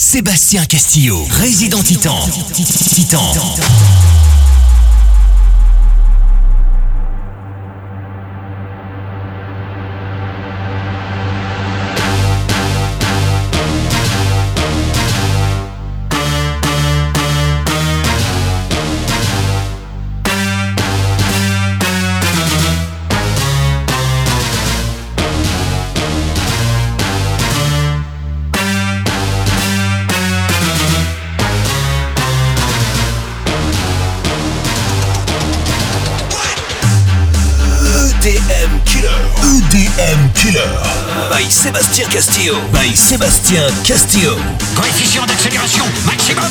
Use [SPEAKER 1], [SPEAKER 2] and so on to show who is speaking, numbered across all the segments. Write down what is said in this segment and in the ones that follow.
[SPEAKER 1] Sébastien Castillo, résident Titan. Titan. Sébastien Castillo. By Sébastien Castillo.
[SPEAKER 2] Coefficient d'accélération maximum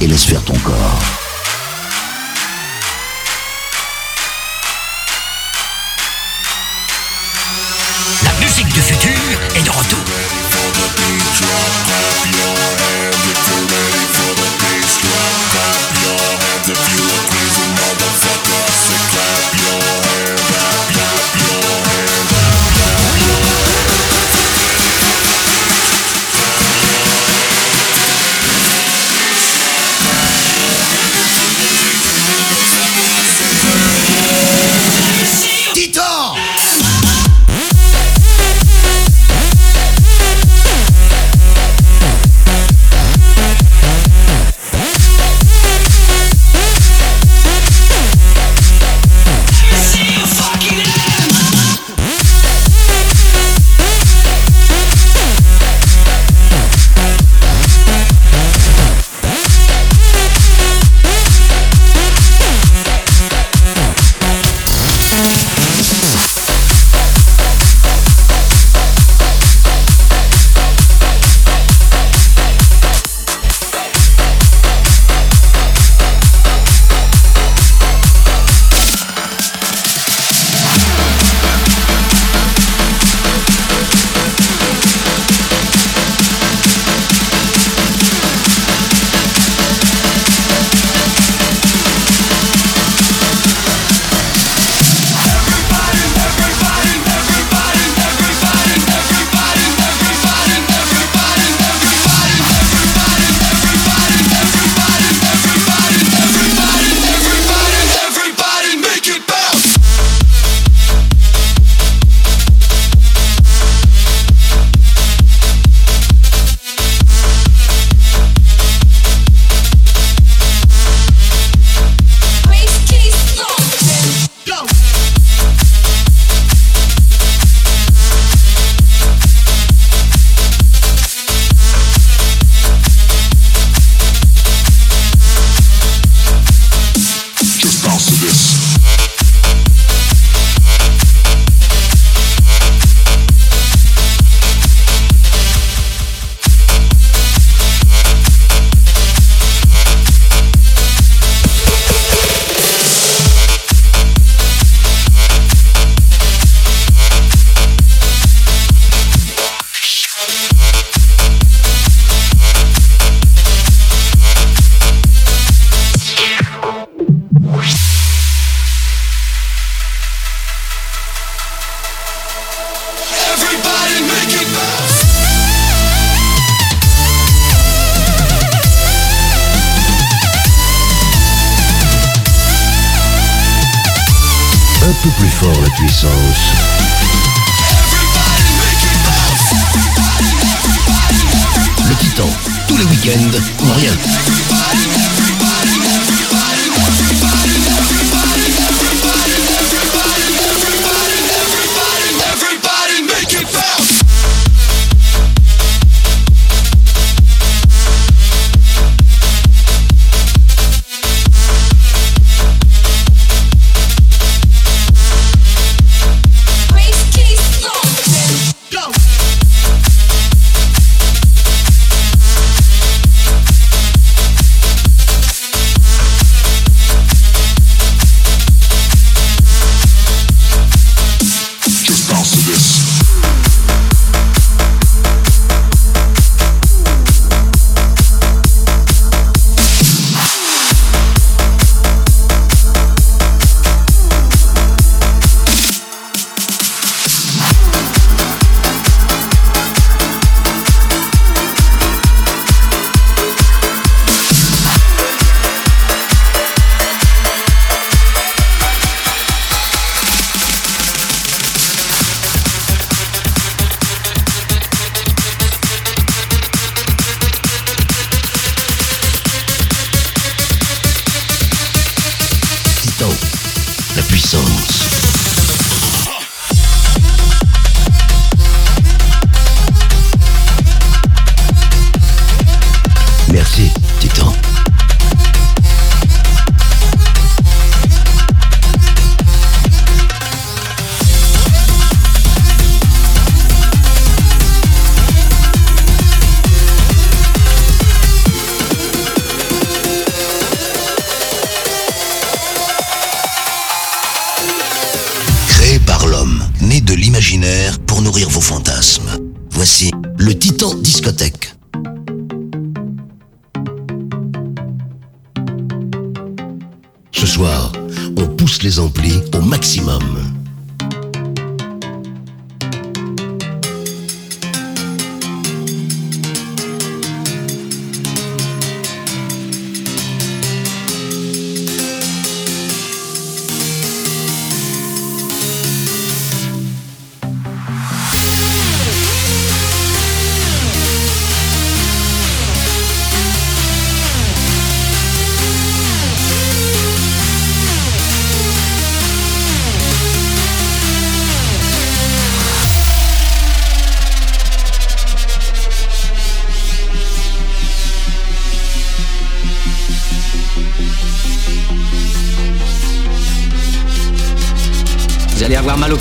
[SPEAKER 3] et laisse faire ton corps.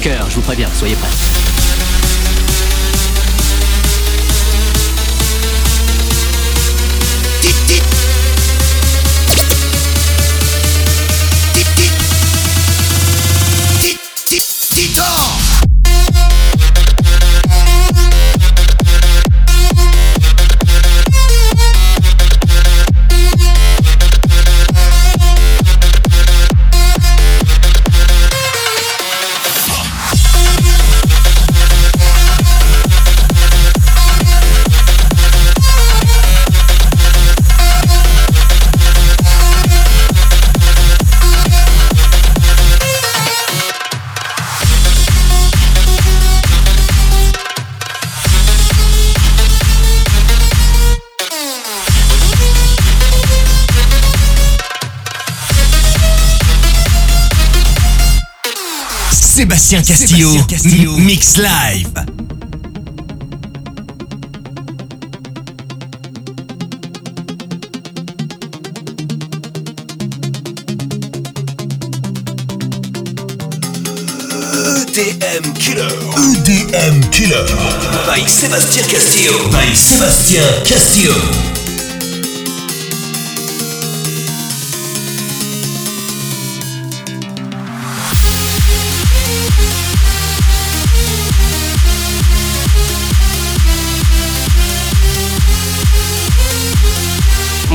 [SPEAKER 4] Je vous préviens, soyez prêts.
[SPEAKER 1] Sébastien Castillo, Castillo. Mix Live. EDM Killer. EDM Killer. By Sébastien Castillo. By Sébastien Castillo.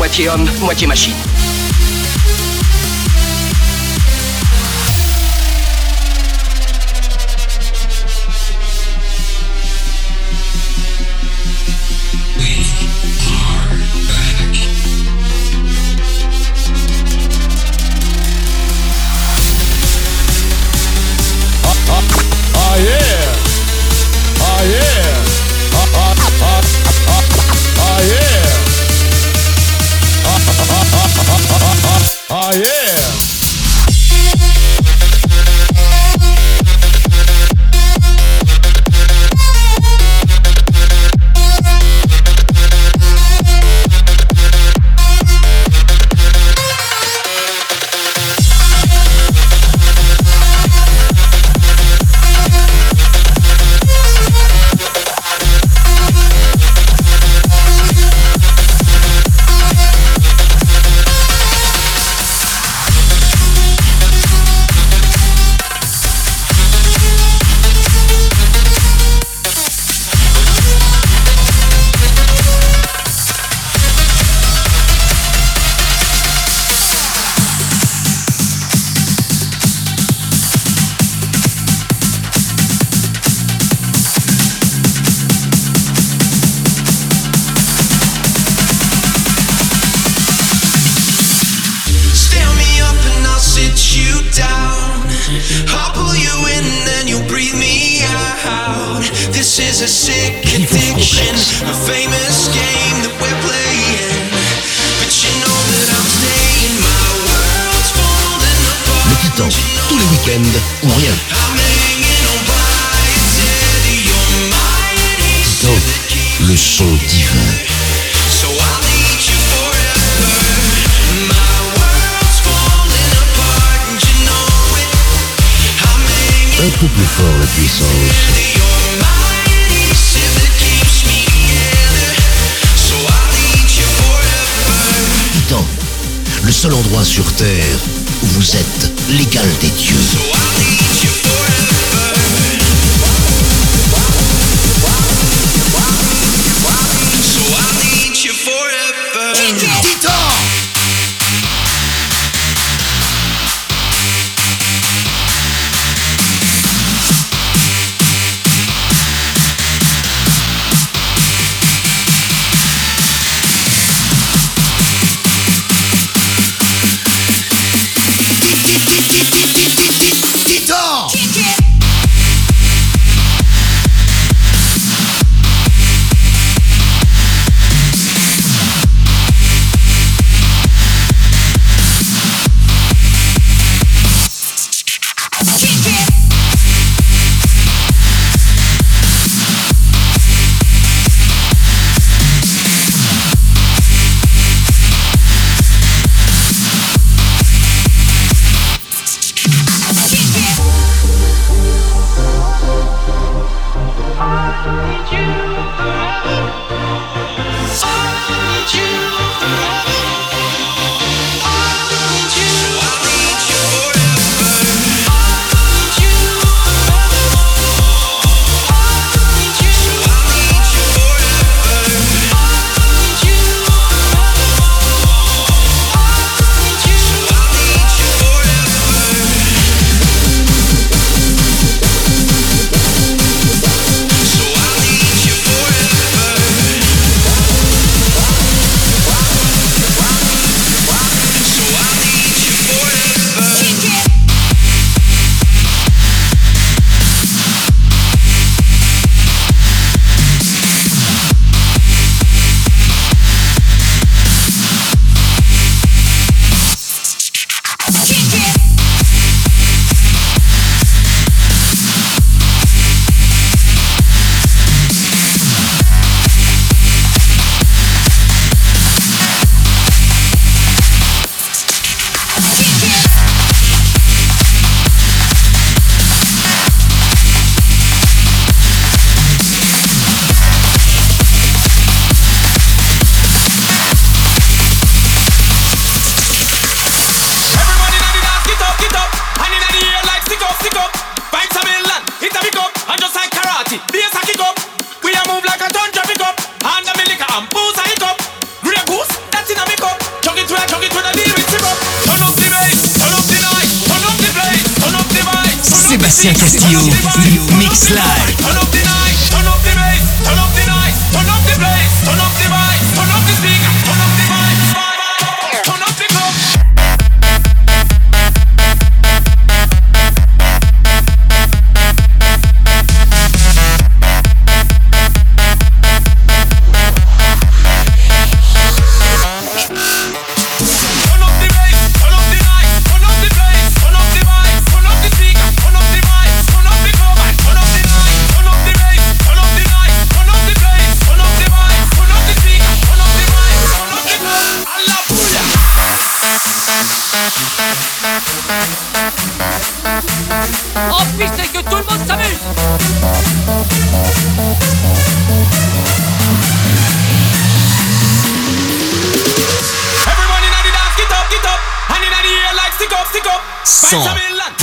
[SPEAKER 4] Moitié homme, moitié machine.
[SPEAKER 5] week-end ou rien. Dans le son divin. un peu plus fort la puissance. Titan, le seul endroit sur Terre vous êtes l'égal des dieux.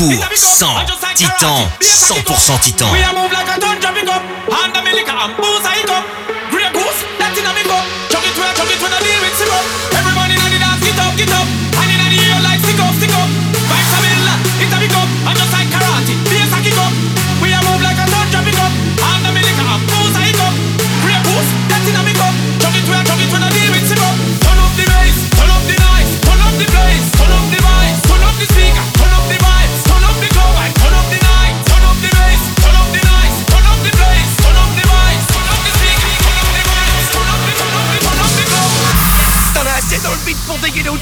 [SPEAKER 6] 100 Titan 100% Titan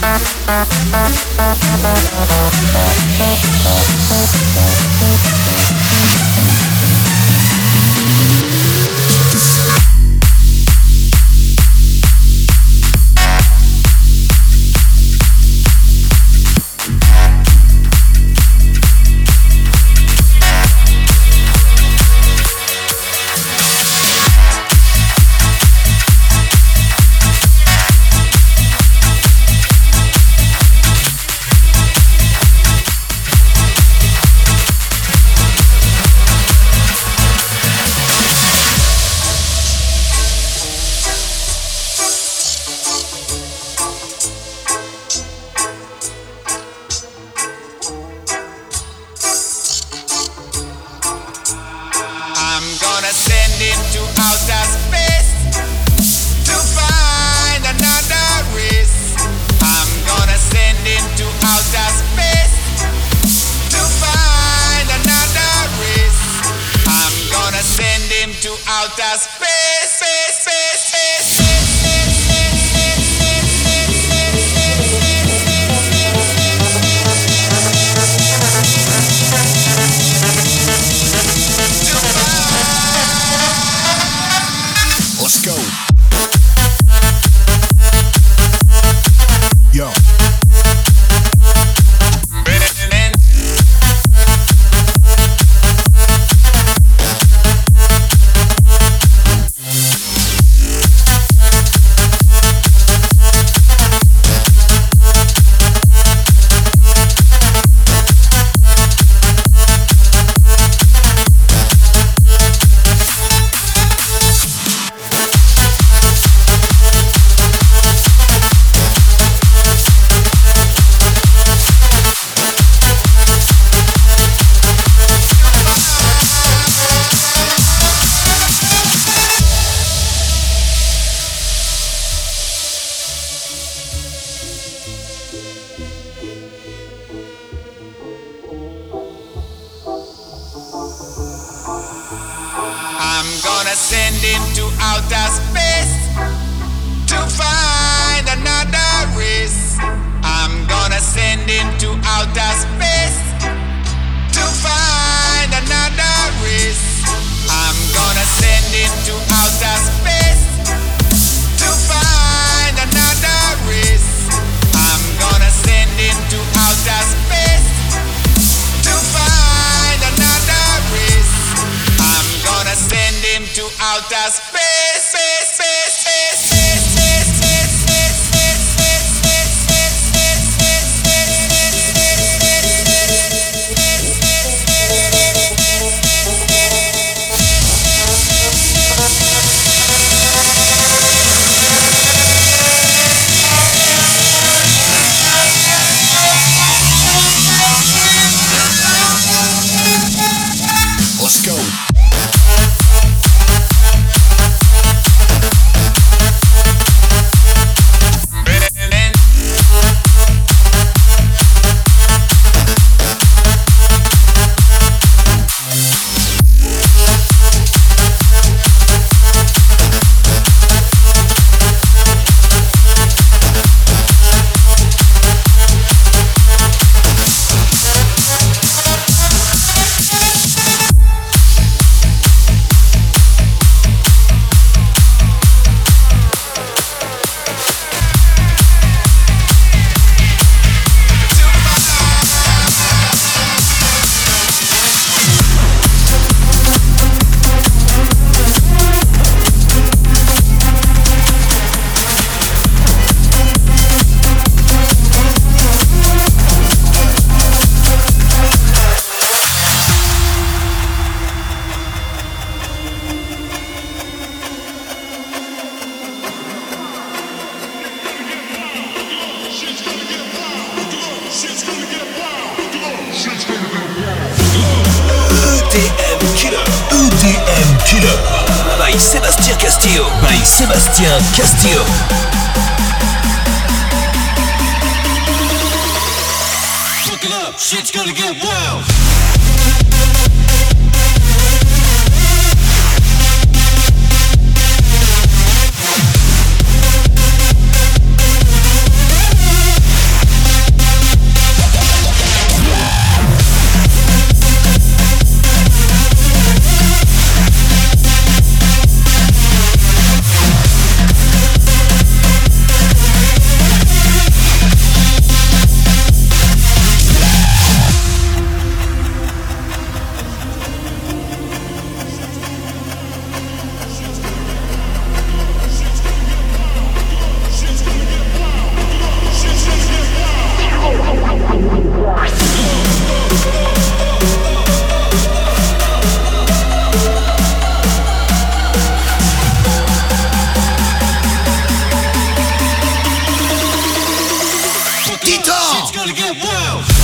[SPEAKER 2] Thank you. wanna get wild.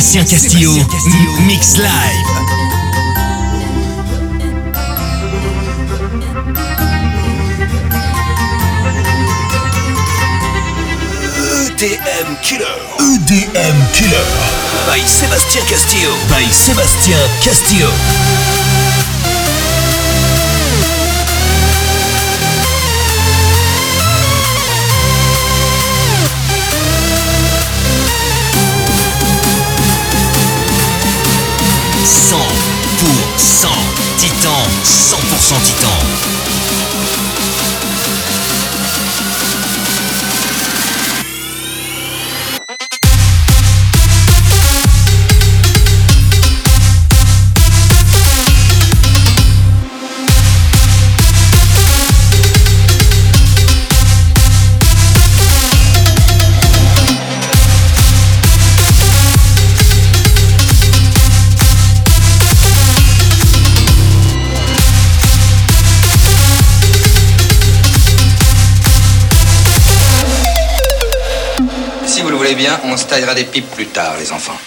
[SPEAKER 2] Sébastien Castillo, Mix Live.
[SPEAKER 1] EDM Killer.
[SPEAKER 2] EDM Killer.
[SPEAKER 1] By Sébastien Castillo.
[SPEAKER 2] By Sébastien Castillo. 100 titans, 100% Titan.
[SPEAKER 7] Taillera des pipes plus tard, les enfants.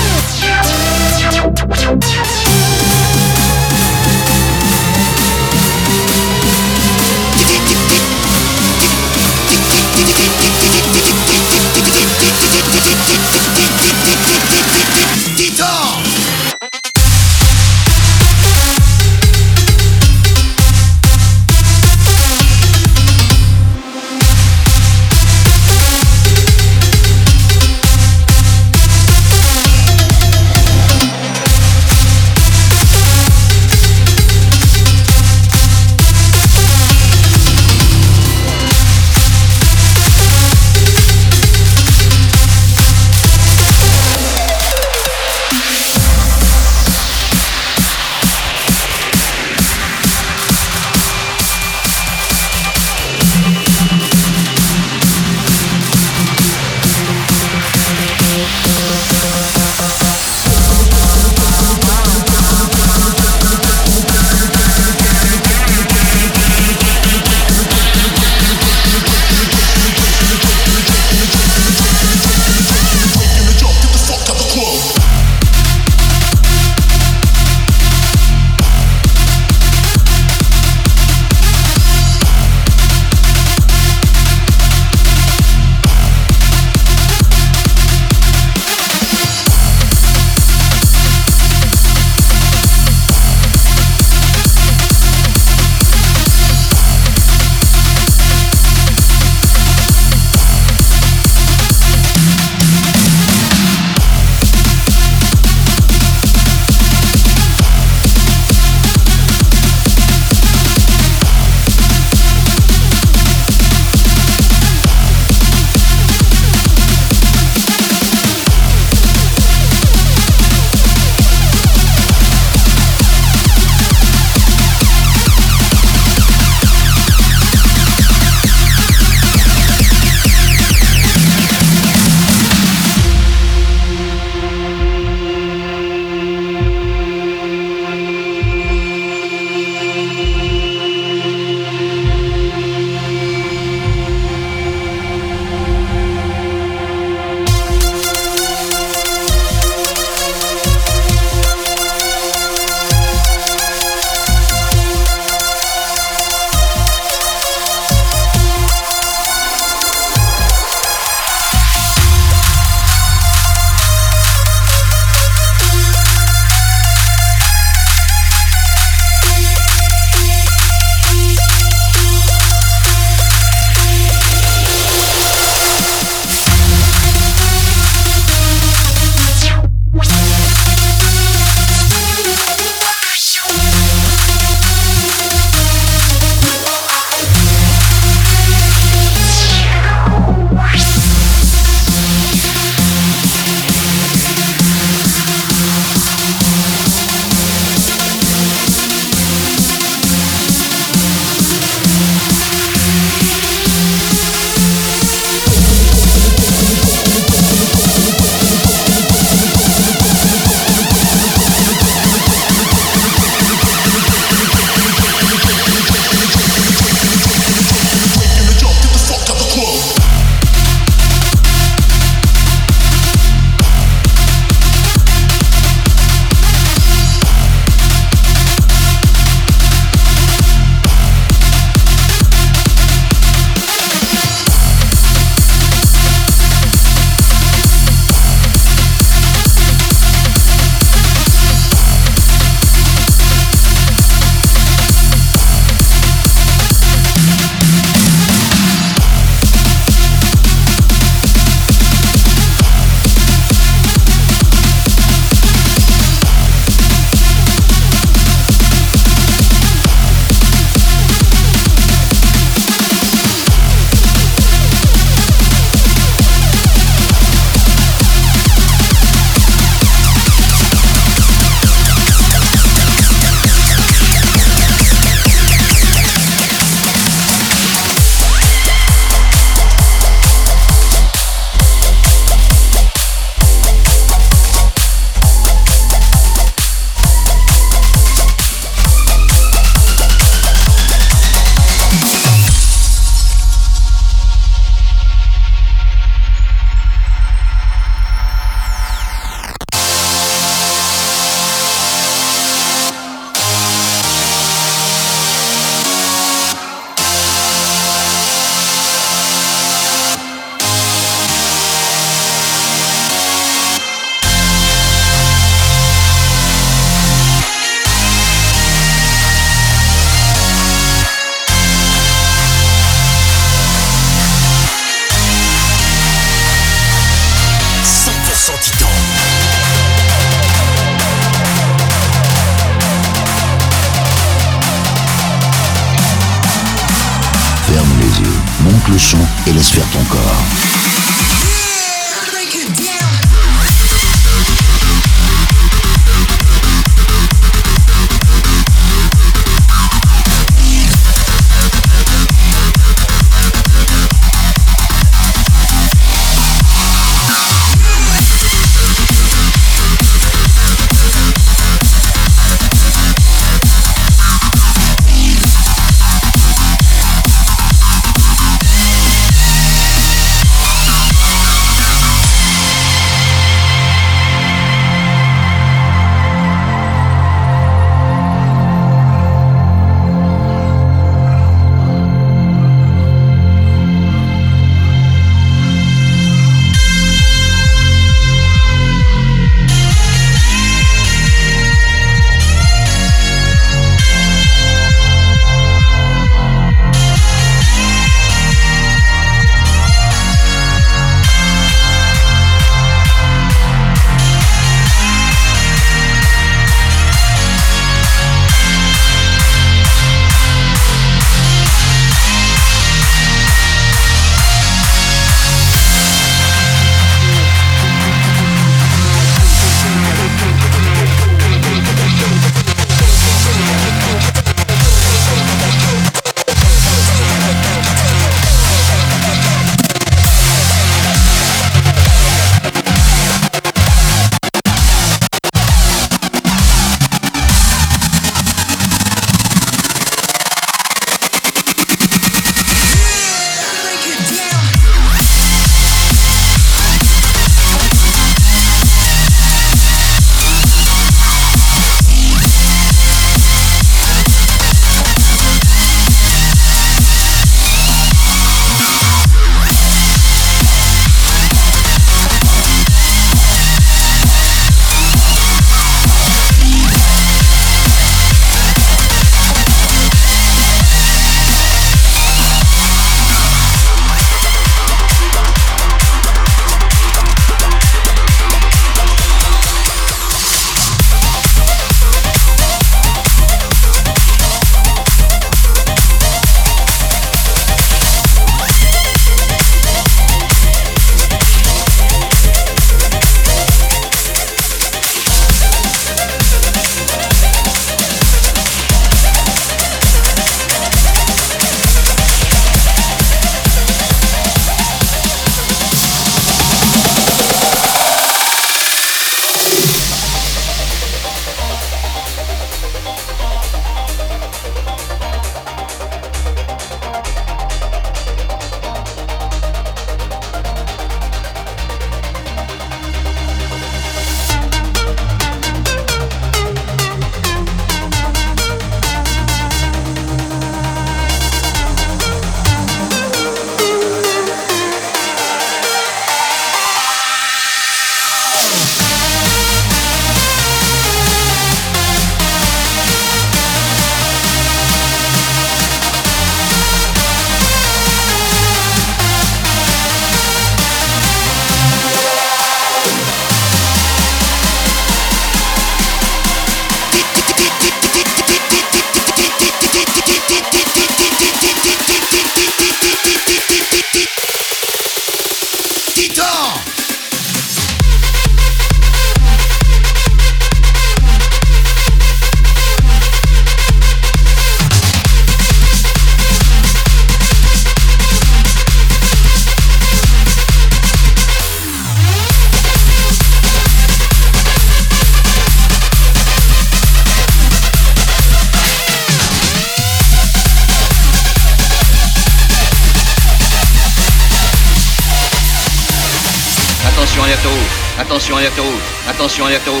[SPEAKER 7] Alerte rouge. Attention, alerte rouge.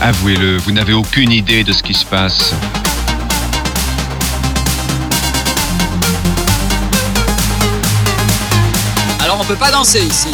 [SPEAKER 8] Avouez-le, vous n'avez aucune idée de ce qui se passe.
[SPEAKER 9] Alors on peut pas danser ici.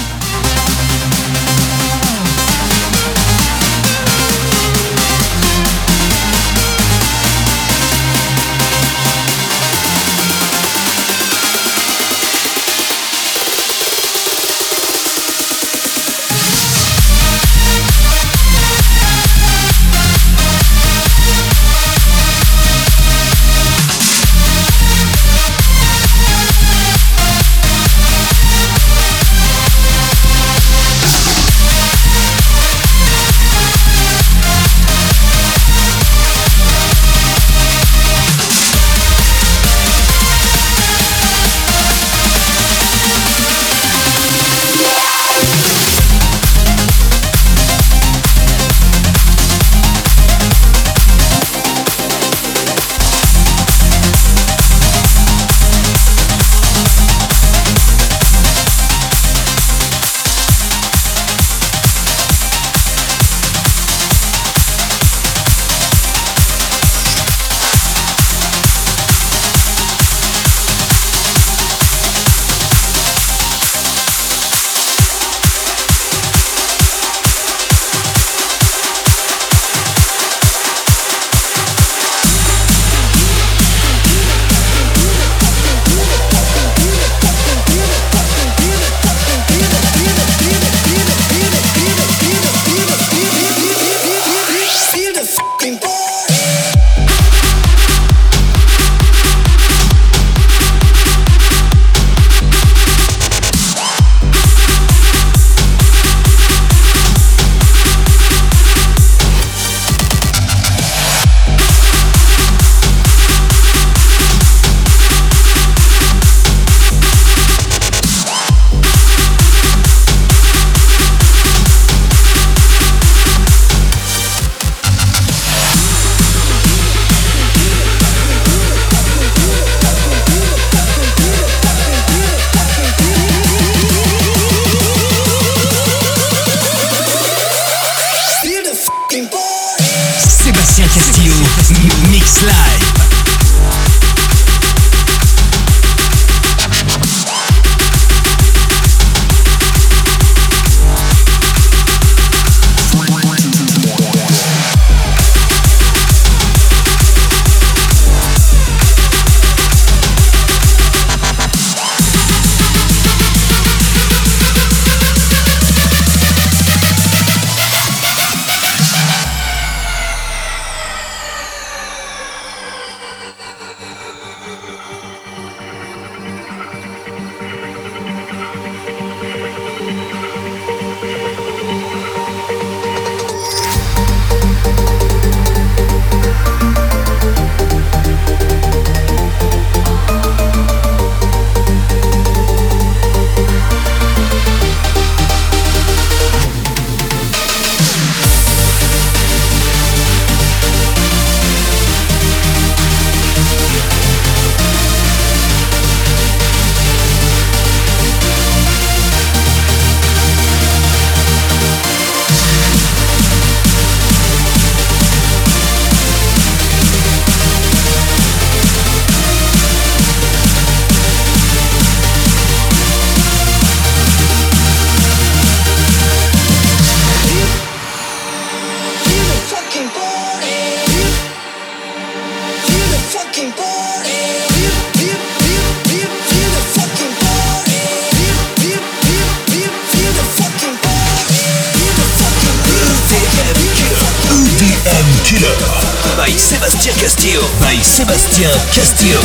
[SPEAKER 6] Sébastien Castillo.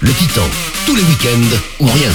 [SPEAKER 2] Le Titan, tous les week-ends ou rien.